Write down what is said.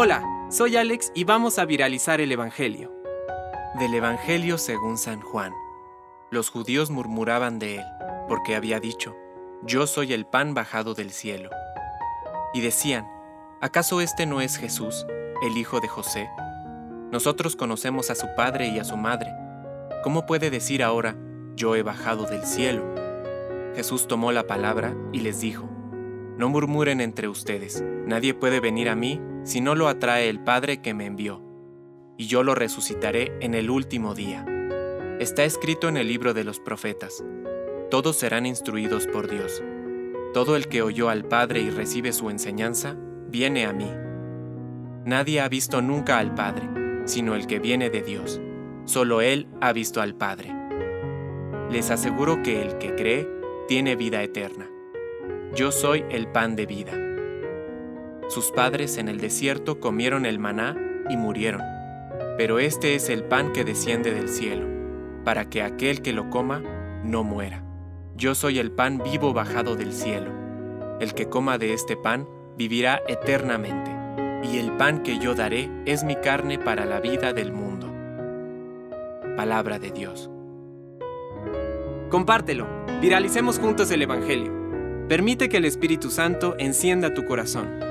Hola, soy Alex y vamos a viralizar el Evangelio. Del Evangelio según San Juan. Los judíos murmuraban de él, porque había dicho, Yo soy el pan bajado del cielo. Y decían, ¿acaso este no es Jesús, el hijo de José? Nosotros conocemos a su padre y a su madre. ¿Cómo puede decir ahora, Yo he bajado del cielo? Jesús tomó la palabra y les dijo, No murmuren entre ustedes, nadie puede venir a mí si no lo atrae el Padre que me envió, y yo lo resucitaré en el último día. Está escrito en el libro de los profetas, todos serán instruidos por Dios. Todo el que oyó al Padre y recibe su enseñanza, viene a mí. Nadie ha visto nunca al Padre, sino el que viene de Dios. Solo Él ha visto al Padre. Les aseguro que el que cree tiene vida eterna. Yo soy el pan de vida. Sus padres en el desierto comieron el maná y murieron. Pero este es el pan que desciende del cielo, para que aquel que lo coma no muera. Yo soy el pan vivo bajado del cielo. El que coma de este pan vivirá eternamente, y el pan que yo daré es mi carne para la vida del mundo. Palabra de Dios. Compártelo, viralicemos juntos el Evangelio. Permite que el Espíritu Santo encienda tu corazón.